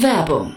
Werbung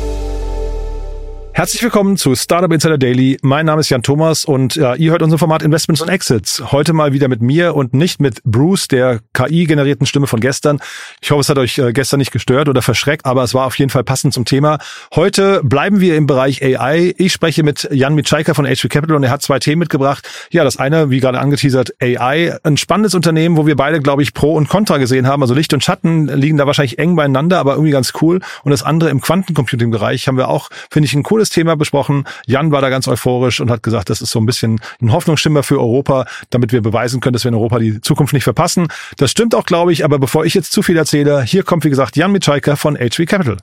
Herzlich willkommen zu Startup Insider Daily. Mein Name ist Jan Thomas und ja, ihr hört unser Format Investments und Exits. Heute mal wieder mit mir und nicht mit Bruce, der KI-generierten Stimme von gestern. Ich hoffe, es hat euch äh, gestern nicht gestört oder verschreckt, aber es war auf jeden Fall passend zum Thema. Heute bleiben wir im Bereich AI. Ich spreche mit Jan Mitschaiker von HV Capital und er hat zwei Themen mitgebracht. Ja, das eine, wie gerade angeteasert, AI. Ein spannendes Unternehmen, wo wir beide, glaube ich, Pro und Contra gesehen haben. Also Licht und Schatten liegen da wahrscheinlich eng beieinander, aber irgendwie ganz cool. Und das andere im Quantencomputing-Bereich haben wir auch, finde ich, ein cooles Thema besprochen. Jan war da ganz euphorisch und hat gesagt, das ist so ein bisschen ein Hoffnungsschimmer für Europa, damit wir beweisen können, dass wir in Europa die Zukunft nicht verpassen. Das stimmt auch, glaube ich, aber bevor ich jetzt zu viel erzähle, hier kommt, wie gesagt, Jan Mitschaiker von HV Capital.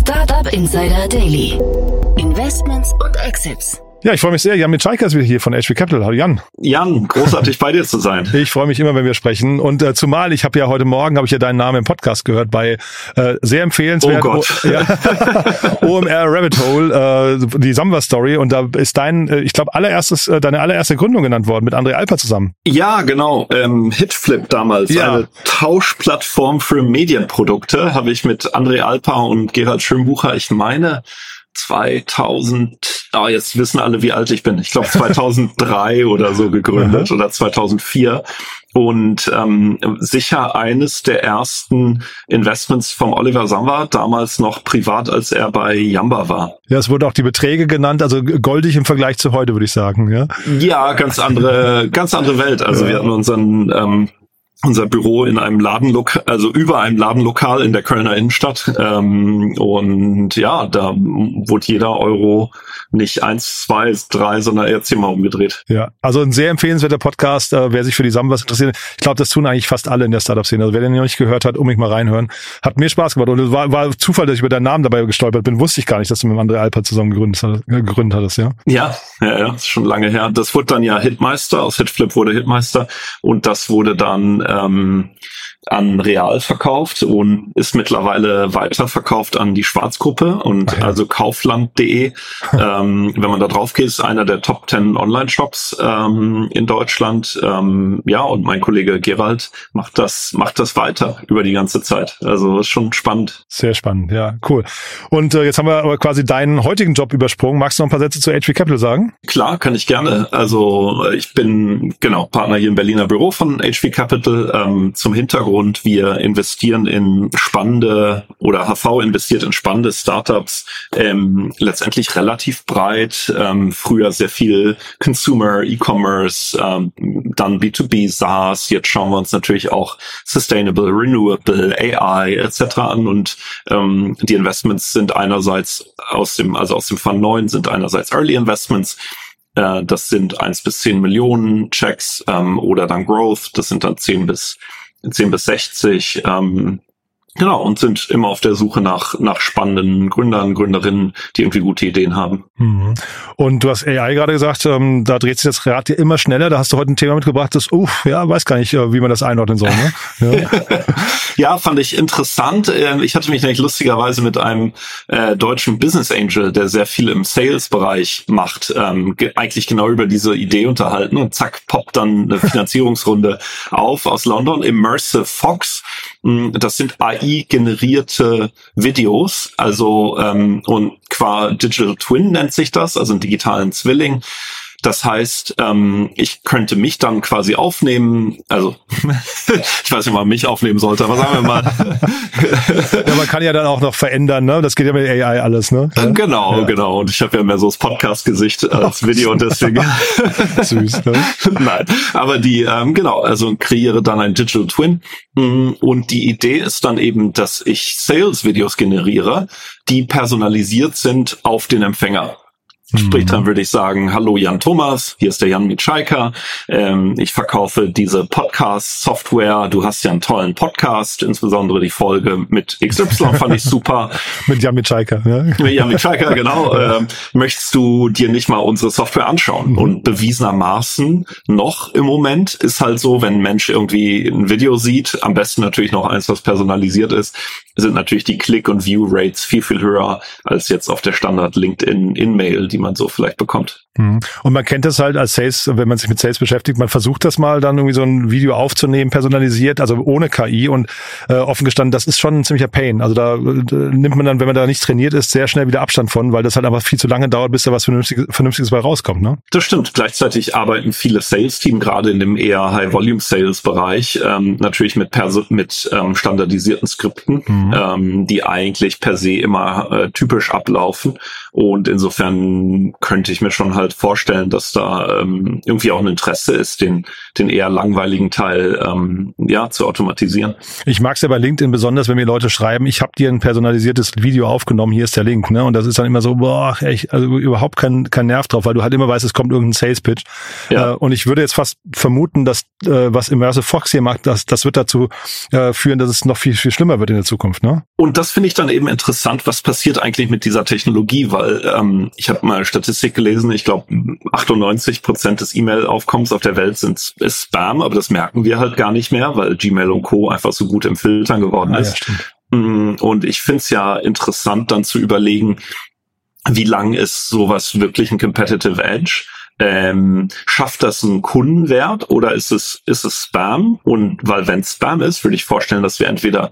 Startup Insider Daily. Investments und Exits. Ja, ich freue mich sehr. Jan Mitschaiker ist wieder hier von HV Capital. Hallo Jan. Jan, großartig bei dir zu sein. Ich freue mich immer, wenn wir sprechen. Und äh, zumal, ich habe ja heute Morgen, habe ich ja deinen Namen im Podcast gehört bei äh, sehr empfehlenswert. Oh Gott. O ja, OMR Rabbit Hole, äh, die Samba Story. Und da ist dein, äh, ich glaube, allererstes, äh, deine allererste Gründung genannt worden mit André Alper zusammen. Ja, genau. Ähm, Hitflip damals, Ja. eine Tauschplattform für Medienprodukte, habe ich mit André Alper und Gerald Schönbucher, ich meine 2000, ah, jetzt wissen alle, wie alt ich bin. Ich glaube 2003 oder so gegründet oder 2004 und ähm, sicher eines der ersten Investments vom Oliver Samba, damals noch privat, als er bei Yamba war. Ja, es wurde auch die Beträge genannt, also goldig im Vergleich zu heute, würde ich sagen. Ja, Ja, ganz andere, ganz andere Welt. Also wir hatten unseren ähm, unser Büro in einem Ladenlokal, also über einem Ladenlokal in der Kölner Innenstadt. Ähm, und ja, da wurde jeder Euro nicht eins, zwei, drei, sondern eher zehnmal umgedreht. ja. Also ein sehr empfehlenswerter Podcast, äh, wer sich für die Sambas interessiert. Ich glaube, das tun eigentlich fast alle in der Startup-Szene. Also wer den noch nicht gehört hat, unbedingt mal reinhören. Hat mir Spaß gemacht. Und es war, war Zufall, dass ich über deinen Namen dabei gestolpert bin. Wusste ich gar nicht, dass du mit André Alper zusammen gegründet, gegründet hattest, ja. Ja, ja, ja, ist schon lange her. Das wurde dann ja Hitmeister, aus Hitflip wurde Hitmeister und das wurde dann ähm, an Real verkauft und ist mittlerweile weiterverkauft an die Schwarzgruppe und ja. also kaufland.de. ähm, wenn man da drauf geht, ist einer der Top 10 Online-Shops ähm, in Deutschland. Ähm, ja, und mein Kollege Gerald macht das, macht das weiter über die ganze Zeit. Also ist schon spannend. Sehr spannend, ja, cool. Und äh, jetzt haben wir aber quasi deinen heutigen Job übersprungen. Magst du noch ein paar Sätze zu HV Capital sagen? Klar, kann ich gerne. Also äh, ich bin genau Partner hier im Berliner Büro von HV Capital. Ähm, zum Hintergrund, wir investieren in spannende oder HV investiert in spannende Startups, ähm, letztendlich relativ breit. Ähm, früher sehr viel Consumer, E-Commerce, ähm, dann B2B, SaaS. Jetzt schauen wir uns natürlich auch Sustainable, Renewable, AI etc. an und ähm, die Investments sind einerseits aus dem, also aus dem Fund 9 sind einerseits Early Investments, äh, das sind 1 bis 10 Millionen Checks ähm, oder dann Growth, das sind dann 10 bis 10 bis 60. Ähm, Genau, und sind immer auf der Suche nach, nach spannenden Gründern, Gründerinnen, die irgendwie gute Ideen haben. Mhm. Und du hast AI gerade gesagt, ähm, da dreht sich das Rad ja immer schneller. Da hast du heute ein Thema mitgebracht, das, uff, ja, weiß gar nicht, äh, wie man das einordnen soll. Ne? Ja. Ja, fand ich interessant. Ähm, Ich hatte mich nämlich lustigerweise mit einem äh, deutschen Business Angel, der sehr viel im Sales-Bereich macht, ähm, ge eigentlich genau über diese Idee unterhalten und zack, poppt dann eine Finanzierungsrunde auf aus London. Immersive Fox. Mm, Das sind AI-generierte Videos, also ähm, und qua Digital Twin nennt sich das, also einen digitalen Zwilling Das heißt, ähm, ich könnte mich dann quasi aufnehmen, also ich weiß nicht, ob man mich aufnehmen sollte, aber sagen wir mal. ja, man kann ja dann auch noch verändern, ne? Das geht ja mit AI alles, ne? Ja? Genau, ja. genau. Und ich habe ja mehr so das Podcast-Gesicht als Video und deswegen. Süß, ne? Nein. Aber die, ähm, genau, also kreiere dann ein Digital Twin. Mm, und die Idee ist dann eben, dass ich Sales-Videos generiere, die personalisiert sind auf den Empfänger. Sprich, dann mhm. würde ich sagen, hallo Jan Thomas, hier ist der Jan Mitschaiker. Ähm, ich verkaufe diese Podcast-Software. Du hast ja einen tollen Podcast, insbesondere die Folge mit XY fand ich super. mit Jan Mitschaiker, ja. Mit Jan Mitschaiker, genau. Ähm, möchtest du dir nicht mal unsere Software anschauen? Mhm. Und bewiesenermaßen noch im Moment ist halt so, wenn ein Mensch irgendwie ein Video sieht, am besten natürlich noch eins, was personalisiert ist, sind natürlich die Click- und View-Rates viel, viel höher als jetzt auf der Standard LinkedIn-In-Mail, die man so vielleicht bekommt. Mhm. Und man kennt das halt als Sales, wenn man sich mit Sales beschäftigt, man versucht das mal dann irgendwie so ein Video aufzunehmen, personalisiert, also ohne KI und äh, offen gestanden, das ist schon ein ziemlicher Pain. Also da äh, nimmt man dann, wenn man da nicht trainiert ist, sehr schnell wieder Abstand von, weil das halt einfach viel zu lange dauert, bis da was Vernünftiges, Vernünftiges bei rauskommt. Ne? Das stimmt. Gleichzeitig arbeiten viele Sales-Team gerade in dem eher High-Volume-Sales-Bereich ähm, natürlich mit, Perso mit ähm, standardisierten Skripten, mhm. ähm, die eigentlich per se immer äh, typisch ablaufen. Und insofern könnte ich mir schon halt vorstellen, dass da ähm, irgendwie auch ein Interesse ist, den, den eher langweiligen Teil ähm, ja zu automatisieren. Ich mag es ja bei LinkedIn besonders, wenn mir Leute schreiben, ich habe dir ein personalisiertes Video aufgenommen, hier ist der Link, ne? Und das ist dann immer so, boah, echt, also überhaupt kein, kein Nerv drauf, weil du halt immer weißt, es kommt irgendein Sales Pitch. Ja. Äh, und ich würde jetzt fast vermuten, dass äh, was Immersive Fox hier macht, das, das wird dazu äh, führen, dass es noch viel, viel schlimmer wird in der Zukunft, ne? Und das finde ich dann eben interessant, was passiert eigentlich mit dieser Technologie, weil ähm, ich habe mal Statistik gelesen, ich glaube 98 Prozent des E-Mail-Aufkommens auf der Welt sind ist Spam, aber das merken wir halt gar nicht mehr, weil Gmail und Co. einfach so gut im Filtern geworden ah, ist. Ja, mm, und ich finde es ja interessant, dann zu überlegen, wie lang ist sowas wirklich ein Competitive Edge? Ähm, schafft das einen Kundenwert oder ist es, ist es Spam? Und weil wenn Spam ist, würde ich vorstellen, dass wir entweder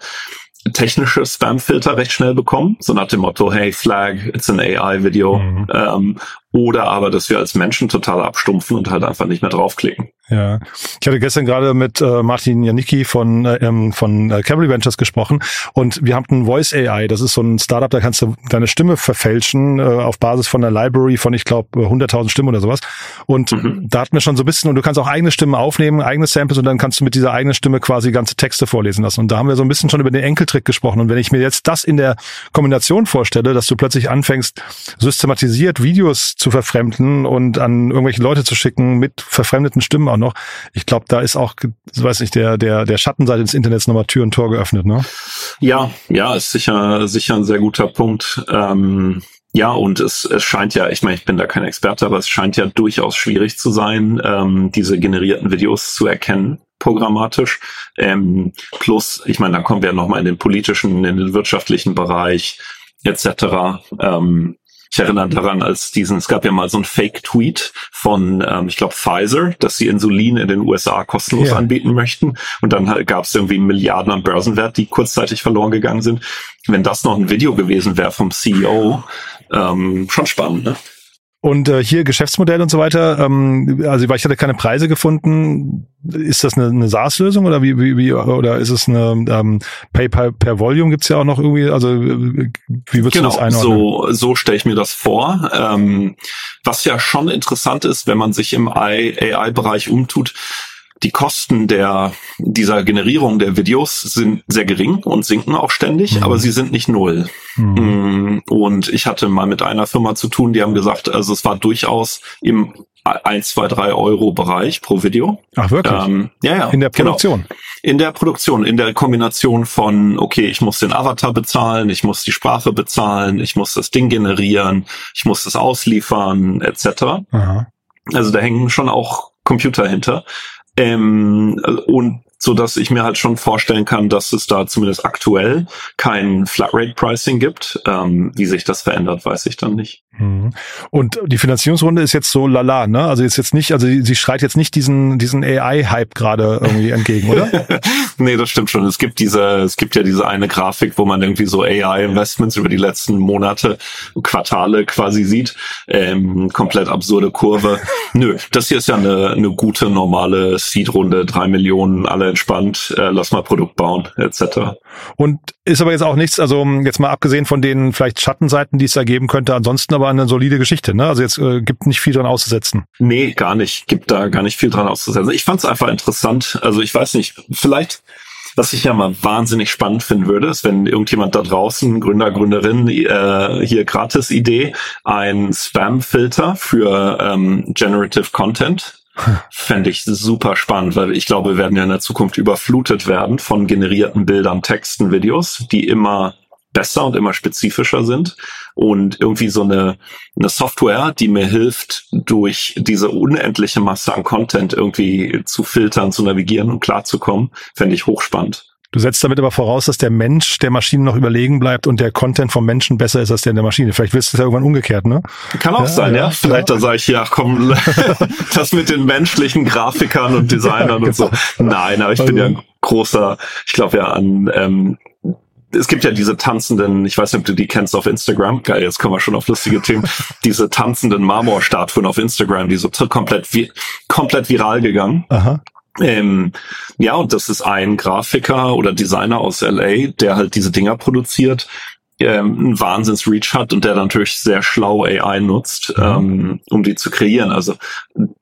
technische Spam-Filter recht schnell bekommen, so nach dem Motto, hey, Flag, it's an AI-Video, mhm. ähm, oder aber, dass wir als Menschen total abstumpfen und halt einfach nicht mehr draufklicken. Ja, ich hatte gestern gerade mit äh, Martin Janicki von äh, ähm, von äh, Cavalry Ventures gesprochen und wir haben ein Voice AI. Das ist so ein Startup, da kannst du deine Stimme verfälschen äh, auf Basis von einer Library von, ich glaube, 100.000 Stimmen oder sowas. Und mhm. da hatten wir schon so ein bisschen und du kannst auch eigene Stimmen aufnehmen, eigene Samples und dann kannst du mit dieser eigenen Stimme quasi ganze Texte vorlesen lassen. Und da haben wir so ein bisschen schon über den Enkeltrick gesprochen. Und wenn ich mir jetzt das in der Kombination vorstelle, dass du plötzlich anfängst, systematisiert Videos zu verfremden und an irgendwelche Leute zu schicken mit verfremdeten Stimmen auch noch. Ich glaube, da ist auch, weiß nicht, der, der, der Schattenseite des Internets nochmal Tür und Tor geöffnet, ne? Ja, ja, ist sicher, sicher ein sehr guter Punkt. Ähm ja, und es, es scheint ja, ich meine, ich bin da kein Experte, aber es scheint ja durchaus schwierig zu sein, ähm, diese generierten Videos zu erkennen programmatisch. Ähm, plus, ich meine, dann kommen wir nochmal in den politischen, in den wirtschaftlichen Bereich etc. Ähm, ich erinnere daran, als diesen, es gab ja mal so ein Fake-Tweet von, ähm, ich glaube, Pfizer, dass sie Insulin in den USA kostenlos ja. anbieten möchten. Und dann halt gab es irgendwie Milliarden an Börsenwert, die kurzzeitig verloren gegangen sind. Wenn das noch ein Video gewesen wäre vom CEO, ähm, schon spannend, ne? Und äh, hier Geschäftsmodell und so weiter, ähm, also weil ich hatte keine Preise gefunden, ist das eine, eine SaaS-Lösung oder wie, wie, wie oder ist es eine ähm, PayPal per Volume gibt's ja auch noch irgendwie, also wie würdest genau, du das einordnen? So, so stelle ich mir das vor. Ähm, was ja schon interessant ist, wenn man sich im AI-Bereich umtut, die Kosten der, dieser Generierung der Videos sind sehr gering und sinken auch ständig, mhm. aber sie sind nicht null. Mhm. Mm, und ich hatte mal mit einer Firma zu tun, die haben gesagt, also es war durchaus im 1, 2, 3 Euro Bereich pro Video. Ach wirklich? Ähm, ja, ja. In der genau. Produktion? Genau. In der Produktion, in der Kombination von, okay, ich muss den Avatar bezahlen, ich muss die Sprache bezahlen, ich muss das Ding generieren, ich muss das ausliefern, etc. Aha. Also da hängen schon auch Computer hinter. Ähm, und so dass ich mir halt schon vorstellen kann, dass es da zumindest aktuell kein Flatrate Pricing gibt. Ähm, wie sich das verändert, weiß ich dann nicht. Mhm. Und die Finanzierungsrunde ist jetzt so lala, ne? Also ist jetzt nicht, also sie schreit jetzt nicht diesen diesen AI-Hype gerade irgendwie entgegen, oder? nee, das stimmt schon. Es gibt diese, es gibt ja diese eine Grafik, wo man irgendwie so AI-Investments über die letzten Monate, Quartale quasi sieht. Ähm, komplett absurde Kurve. Nö, das hier ist ja eine, eine gute normale Seed-Runde, drei Millionen, alle entspannt, äh, lass mal Produkt bauen, etc. Und ist aber jetzt auch nichts, also jetzt mal abgesehen von den vielleicht Schattenseiten, die es da geben könnte, ansonsten aber eine solide Geschichte, ne? Also jetzt äh, gibt nicht viel dran auszusetzen. Nee, gar nicht. Gibt da gar nicht viel dran auszusetzen. Ich fand es einfach interessant. Also ich weiß nicht, vielleicht was ich ja mal wahnsinnig spannend finden würde, ist, wenn irgendjemand da draußen, Gründer, Gründerin, äh, hier gratis Idee, ein Spam-Filter für ähm, Generative Content Fände ich super spannend, weil ich glaube, wir werden ja in der Zukunft überflutet werden von generierten Bildern, Texten, Videos, die immer besser und immer spezifischer sind und irgendwie so eine, eine Software, die mir hilft, durch diese unendliche Masse an Content irgendwie zu filtern, zu navigieren und klarzukommen, fände ich hochspannend. Du setzt damit aber voraus, dass der Mensch der Maschine noch überlegen bleibt und der Content vom Menschen besser ist als der in der Maschine. Vielleicht willst du es ja irgendwann umgekehrt, ne? Kann auch ja, sein, ja. ja. Vielleicht ja. da sage ich, ja, komm, das mit den menschlichen Grafikern und Designern und so. Genau. Nein, aber ich also, bin ja ein großer, ich glaube ja an ähm, es gibt ja diese tanzenden, ich weiß nicht, ob du die kennst auf Instagram. Geil, jetzt kommen wir schon auf lustige Themen. diese tanzenden Marmorstatuen auf Instagram, die so komplett, komplett viral gegangen. Aha. Ähm, ja, und das ist ein Grafiker oder Designer aus LA, der halt diese Dinger produziert, ähm, einen Wahnsinns-Reach hat und der natürlich sehr schlau AI nutzt, mhm. ähm, um die zu kreieren. Also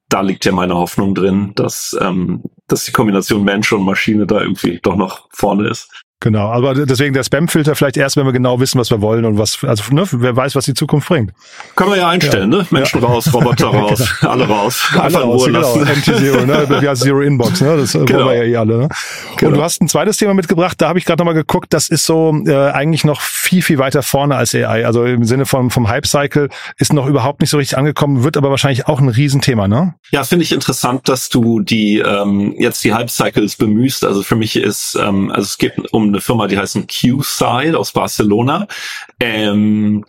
da liegt ja meine Hoffnung drin, dass, ähm, dass die Kombination Mensch und Maschine da irgendwie doch noch vorne ist. Genau, aber deswegen der Spam-Filter vielleicht erst, wenn wir genau wissen, was wir wollen und was, also ne, wer weiß, was die Zukunft bringt. Können wir ja einstellen, ja. ne? Menschen ja. raus, Roboter raus, genau. alle raus. Alle raus, genau. MT-Zero, ne? Ja, Zero Inbox, ne? Das genau. wollen wir ja eh alle. Ne? Genau. Und du hast ein zweites Thema mitgebracht, da habe ich gerade nochmal geguckt, das ist so äh, eigentlich noch viel, viel weiter vorne als AI. Also im Sinne vom, vom Hype-Cycle ist noch überhaupt nicht so richtig angekommen, wird aber wahrscheinlich auch ein Riesenthema, ne? Ja, finde ich interessant, dass du die ähm, jetzt die Hype-Cycles bemühst. Also für mich ist, ähm, also es geht um eine Firma, die heißt Q-Side aus Barcelona. Ähm,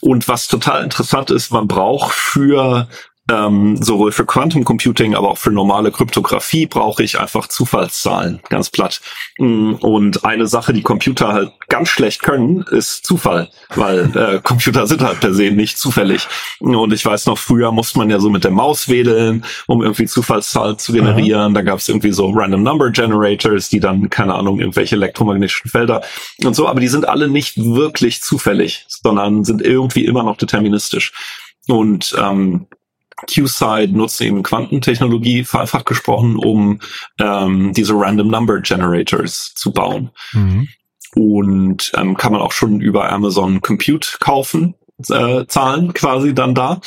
und was total interessant ist, man braucht für ähm, sowohl für Quantum Computing, aber auch für normale Kryptographie brauche ich einfach Zufallszahlen, ganz platt. Mm, und eine Sache, die Computer halt ganz schlecht können, ist Zufall, weil äh, Computer sind halt per se nicht zufällig. Und ich weiß noch, früher musste man ja so mit der Maus wedeln, um irgendwie Zufallszahlen zu generieren. Mhm. Da gab es irgendwie so Random Number Generators, die dann, keine Ahnung, irgendwelche elektromagnetischen Felder und so, aber die sind alle nicht wirklich zufällig, sondern sind irgendwie immer noch deterministisch. Und ähm, Q-Side nutzt eben Quantentechnologie, vereinfacht gesprochen, um ähm, diese Random Number Generators zu bauen. Mhm. Und ähm, kann man auch schon über Amazon Compute kaufen, äh, Zahlen quasi dann da.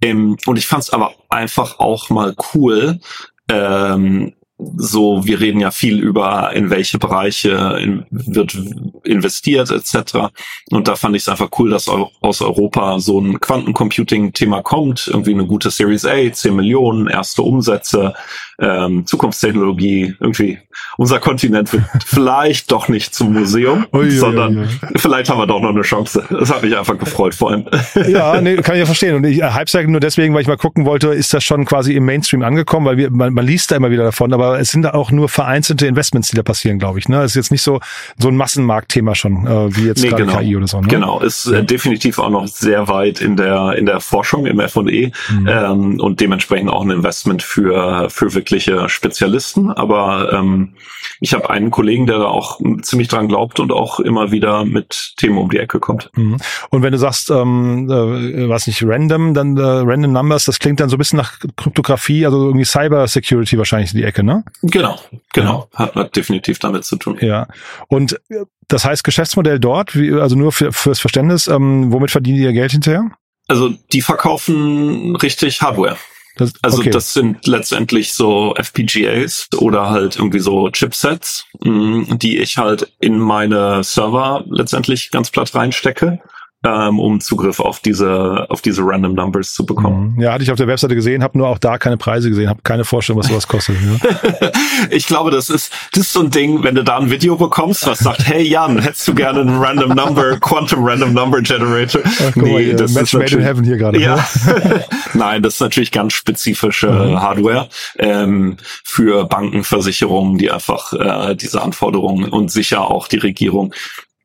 Ähm, und ich fand es aber einfach auch mal cool, ähm, so, wir reden ja viel über, in welche Bereiche in, wird investiert etc. Und da fand ich es einfach cool, dass aus Europa so ein Quantencomputing-Thema kommt. Irgendwie eine gute Series A, 10 Millionen, erste Umsätze ähm, Zukunftstechnologie, irgendwie unser Kontinent wird vielleicht doch nicht zum Museum, ui, sondern ui, ui. vielleicht haben wir doch noch eine Chance. Das hat mich einfach gefreut vor allem. Ja, nee, kann ich ja verstehen. Und ich äh, Hype nur deswegen, weil ich mal gucken wollte, ist das schon quasi im Mainstream angekommen, weil wir, man, man liest da immer wieder davon, aber es sind auch nur vereinzelte Investments, die da passieren, glaube ich. Ne? Es ist jetzt nicht so so ein Massenmarktthema schon, äh, wie jetzt nee, genau. KI oder so. Ne? Genau, ist äh, definitiv auch noch sehr weit in der in der Forschung im F&E mhm. ähm, und dementsprechend auch ein Investment für für wirklich wirkliche Spezialisten, aber ähm, ich habe einen Kollegen, der da auch ziemlich dran glaubt und auch immer wieder mit Themen um die Ecke kommt. Mhm. Und wenn du sagst, ähm, äh, was nicht random, dann äh, random Numbers, das klingt dann so ein bisschen nach Kryptographie, also irgendwie Cyber Security wahrscheinlich in die Ecke, ne? Genau, genau, hat, hat definitiv damit zu tun. Ja. Und äh, das heißt Geschäftsmodell dort, wie, also nur für, fürs Verständnis, ähm, womit verdienen die ihr Geld hinterher? Also die verkaufen richtig Hardware. Das, also okay. das sind letztendlich so FPGAs oder halt irgendwie so Chipsets, mh, mm, die ich halt in meine Server letztendlich ganz platt reinstecke ähm, um Zugriff auf diese auf diese Random Numbers zu bekommen. Mhm. Ja, hatte ich auf der Webseite gesehen, habe nur auch da keine Preise gesehen, habe keine Vorstellung, was sowas kostet. Ja. ich glaube, das ist das ist so ein Ding, wenn du da ein Video bekommst, was sagt, hey Jan, hättest du gerne einen Random Number, Quantum Random Number Generator? Ach, nee, mal, das Match ist made in heaven hier gerade. Ja. Nein, das ist natürlich ganz spezifische mhm. Hardware ähm, für Banken, Versicherungen, die einfach äh, diese Anforderungen und sicher auch die Regierung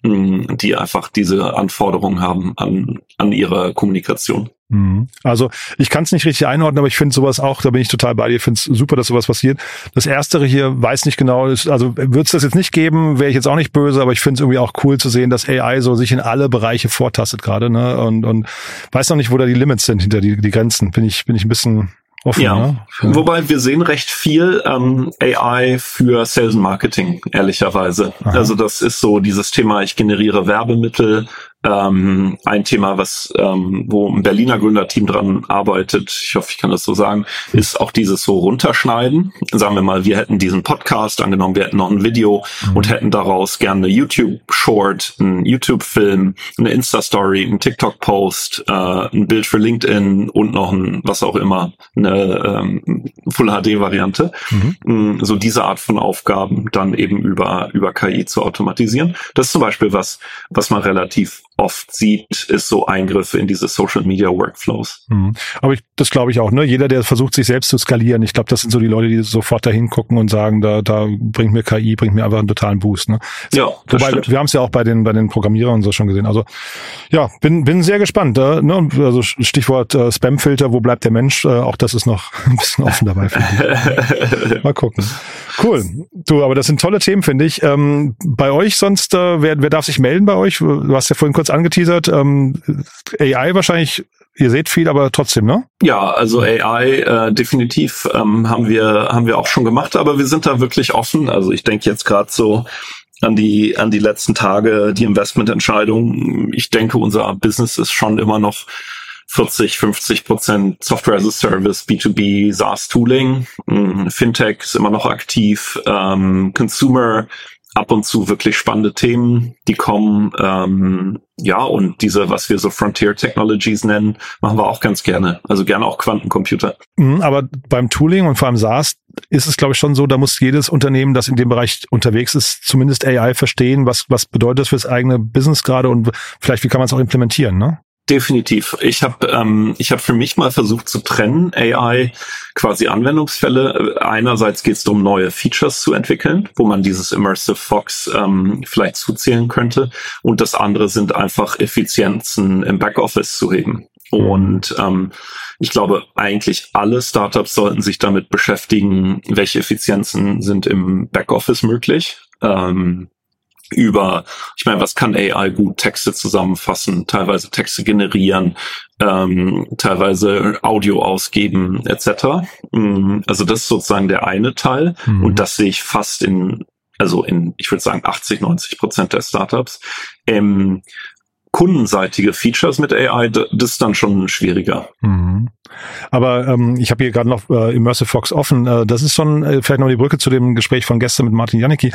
die einfach diese Anforderungen haben an, an ihre Kommunikation. Mhm. Also ich kann es nicht richtig einordnen, aber ich finde sowas auch, da bin ich total bei dir, finde es super, dass sowas passiert. Das Erstere hier weiß nicht genau, also würde es das jetzt nicht geben, wäre ich jetzt auch nicht böse, aber ich finde es irgendwie auch cool zu sehen, dass AI so sich in alle Bereiche vortastet gerade, ne? Und, und weiß noch nicht, wo da die Limits sind, hinter die, die Grenzen. Bin ich, bin ich ein bisschen Offen, ja. Ne? wobei wir sehen recht viel ähm, AI für Sales und Marketing, ehrlicherweise. Aha. Also das ist so dieses Thema, ich generiere Werbemittel, ähm, ein Thema, was ähm, wo ein Berliner Gründerteam dran arbeitet, ich hoffe, ich kann das so sagen, ist auch dieses so runterschneiden. Sagen wir mal, wir hätten diesen Podcast angenommen, wir hätten noch ein Video mhm. und hätten daraus gerne eine YouTube-Short, einen YouTube-Film, eine Insta-Story, einen TikTok-Post, äh, ein Bild für LinkedIn und noch ein, was auch immer, eine ähm, Full-HD-Variante. Mhm. Mm, so diese Art von Aufgaben dann eben über, über KI zu automatisieren. Das ist zum Beispiel was, was man relativ oft sieht, ist so Eingriffe in diese Social Media Workflows. Mhm. Aber ich, das glaube ich auch, ne? Jeder, der versucht, sich selbst zu skalieren, ich glaube, das sind so die Leute, die sofort dahin gucken und sagen, da, da bringt mir KI, bringt mir einfach einen totalen Boost. Ne? Ja. Wobei, wir, wir haben es ja auch bei den, bei den Programmierern und so schon gesehen. Also ja, bin, bin sehr gespannt. Äh, ne? Also Stichwort äh, Spamfilter, wo bleibt der Mensch? Äh, auch das ist noch ein bisschen offen dabei. Mal gucken. Cool. Du, aber das sind tolle Themen, finde ich. Ähm, bei euch sonst, äh, wer, wer darf sich melden bei euch? Du hast ja vorhin kurz angeteasert. Ähm, AI wahrscheinlich ihr seht viel, aber trotzdem, ne? Ja, also AI äh, definitiv ähm, haben wir haben wir auch schon gemacht, aber wir sind da wirklich offen. Also ich denke jetzt gerade so an die an die letzten Tage, die Investmententscheidung. Ich denke, unser Business ist schon immer noch 40, 50 Prozent Software as a Service, B2B, SaaS Tooling. Mm, Fintech ist immer noch aktiv. Ähm, Consumer ab und zu wirklich spannende Themen, die kommen. Ähm, ja, und diese, was wir so Frontier Technologies nennen, machen wir auch ganz gerne. Also gerne auch Quantencomputer. Mhm, aber beim Tooling und vor allem SaaS ist es, glaube ich, schon so, da muss jedes Unternehmen, das in dem Bereich unterwegs ist, zumindest AI verstehen, was, was bedeutet das fürs eigene Business gerade und vielleicht, wie kann man es auch implementieren, ne? Definitiv. Ich habe ähm, ich habe für mich mal versucht zu trennen AI quasi Anwendungsfälle. Einerseits geht es darum, neue Features zu entwickeln, wo man dieses Immersive Fox ähm, vielleicht zuzählen könnte. Und das andere sind einfach Effizienzen im Backoffice zu heben. Und ähm, ich glaube, eigentlich alle Startups sollten sich damit beschäftigen, welche Effizienzen sind im Backoffice möglich. Ähm, über, ich meine, was kann AI gut? Texte zusammenfassen, teilweise Texte generieren, ähm, teilweise Audio ausgeben, etc. Mm, also das ist sozusagen der eine Teil mhm. und das sehe ich fast in, also in, ich würde sagen 80, 90 Prozent der Startups. Ähm, kundenseitige Features mit AI, das ist dann schon schwieriger. Mhm. Aber ähm, ich habe hier gerade noch äh, Immersive Fox offen. Äh, das ist schon äh, vielleicht noch die Brücke zu dem Gespräch von gestern mit Martin Janicki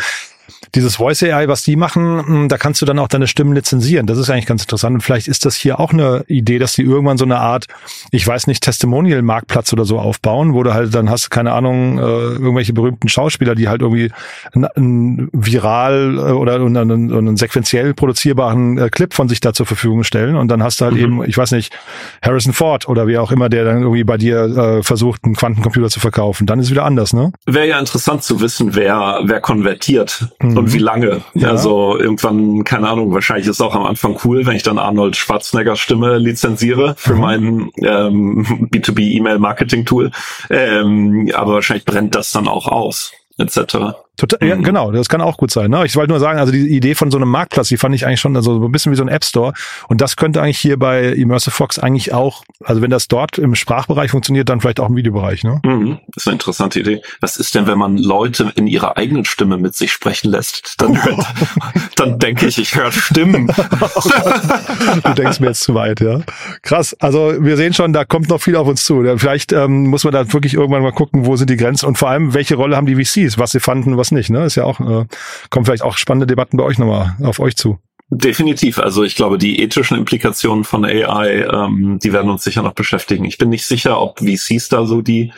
dieses Voice AI, was die machen, hm, da kannst du dann auch deine Stimmen lizenzieren. Das ist eigentlich ganz interessant. Und vielleicht ist das hier auch eine Idee, dass die irgendwann so eine Art, ich weiß nicht, Testimonial-Marktplatz oder so aufbauen, wo du halt dann hast, keine Ahnung, äh, irgendwelche berühmten Schauspieler, die halt irgendwie einen viral äh, oder einen, einen sequenziell produzierbaren äh, Clip von sich da zur Verfügung stellen. Und dann hast du halt mhm. eben, ich weiß nicht, Harrison Ford oder wie auch immer, der dann irgendwie bei dir äh, versucht, einen Quantencomputer zu verkaufen. Dann ist es wieder anders, ne? Wäre ja interessant zu wissen, wer, wer konvertiert mhm. Und wie lange. Ja. Also irgendwann, keine Ahnung, wahrscheinlich ist es auch am Anfang cool, wenn ich dann Arnold Schwarzenegger Stimme lizenziere für mhm. mein ähm, B2B-E-Mail-Marketing-Tool. Ähm, aber wahrscheinlich brennt das dann auch aus, etc. Total, ja, mhm. genau, das kann auch gut sein. Ne? Ich wollte nur sagen, also die Idee von so einem Marktplatz, die fand ich eigentlich schon also so ein bisschen wie so ein App Store. Und das könnte eigentlich hier bei Immersive Fox eigentlich auch, also wenn das dort im Sprachbereich funktioniert, dann vielleicht auch im Videobereich. Ne? Mhm. Das ist eine interessante Idee. Was ist denn, wenn man Leute in ihrer eigenen Stimme mit sich sprechen lässt? Dann, oh. dann denke ich, ich höre Stimmen. du denkst mir jetzt zu weit, ja. Krass. Also wir sehen schon, da kommt noch viel auf uns zu. Vielleicht ähm, muss man da wirklich irgendwann mal gucken, wo sind die Grenzen und vor allem, welche Rolle haben die VCs, was sie fanden, was nicht. Ne? Ist ja auch, äh, kommen vielleicht auch spannende Debatten bei euch nochmal auf euch zu. Definitiv. Also ich glaube, die ethischen Implikationen von AI, ähm, die werden uns sicher noch beschäftigen. Ich bin nicht sicher, ob VCs da so die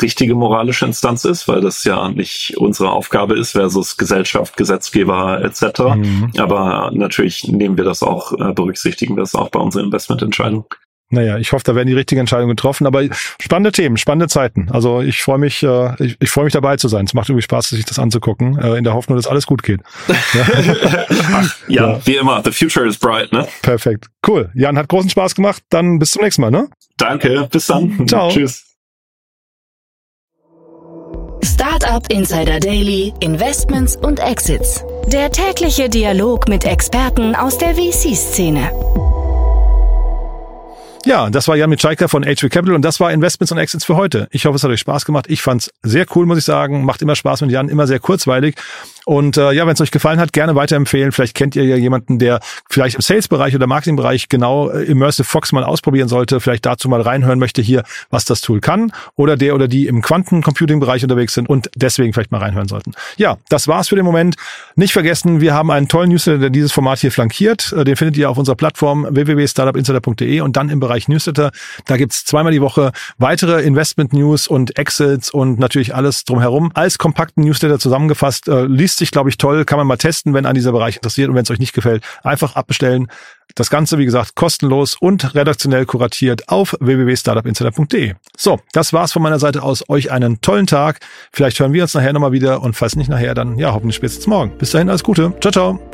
richtige moralische Instanz ist, weil das ja nicht unsere Aufgabe ist versus Gesellschaft, Gesetzgeber etc. Mhm. Aber natürlich nehmen wir das auch, äh, berücksichtigen wir das auch bei unseren Investmententscheidungen. Naja, ich hoffe, da werden die richtigen Entscheidungen getroffen. Aber spannende Themen, spannende Zeiten. Also ich freue mich, äh, ich, ich freue mich dabei zu sein. Es macht irgendwie Spaß, sich das anzugucken, äh, in der Hoffnung, dass alles gut geht. Ach, ja, ja, wie immer, the future is bright, ne? Perfekt. Cool. Jan, hat großen Spaß gemacht. Dann bis zum nächsten Mal, ne? Danke, bis dann. Ciao. Tschüss. Startup Insider Daily, Investments und Exits. Der tägliche Dialog mit Experten aus der VC-Szene. Ja, das war Jan Mitschaiker von HV Capital und das war Investments und Exits für heute. Ich hoffe, es hat euch Spaß gemacht. Ich fand's sehr cool, muss ich sagen. Macht immer Spaß mit Jan, immer sehr kurzweilig. Und äh, ja, wenn es euch gefallen hat, gerne weiterempfehlen. Vielleicht kennt ihr ja jemanden, der vielleicht im Sales-Bereich oder Marketing-Bereich genau äh, Immersive Fox mal ausprobieren sollte, vielleicht dazu mal reinhören möchte hier, was das Tool kann. Oder der oder die im Quantencomputing-Bereich unterwegs sind und deswegen vielleicht mal reinhören sollten. Ja, das war's für den Moment. Nicht vergessen, wir haben einen tollen Newsletter, der dieses Format hier flankiert. Äh, den findet ihr auf unserer Plattform www.startupinsider.de und dann im Bereich Newsletter. Da gibt's zweimal die Woche weitere Investment-News und Exits und natürlich alles drumherum als kompakten Newsletter zusammengefasst. Äh, liest sich, glaube ich, toll. Kann man mal testen, wenn an dieser Bereich interessiert. Und wenn es euch nicht gefällt, einfach abbestellen. Das Ganze, wie gesagt, kostenlos und redaktionell kuratiert auf www.startupinsider.de. So, das war's von meiner Seite aus. Euch einen tollen Tag. Vielleicht hören wir uns nachher nochmal wieder und falls nicht nachher, dann ja, hoffentlich spätestens morgen. Bis dahin, alles Gute. Ciao, ciao.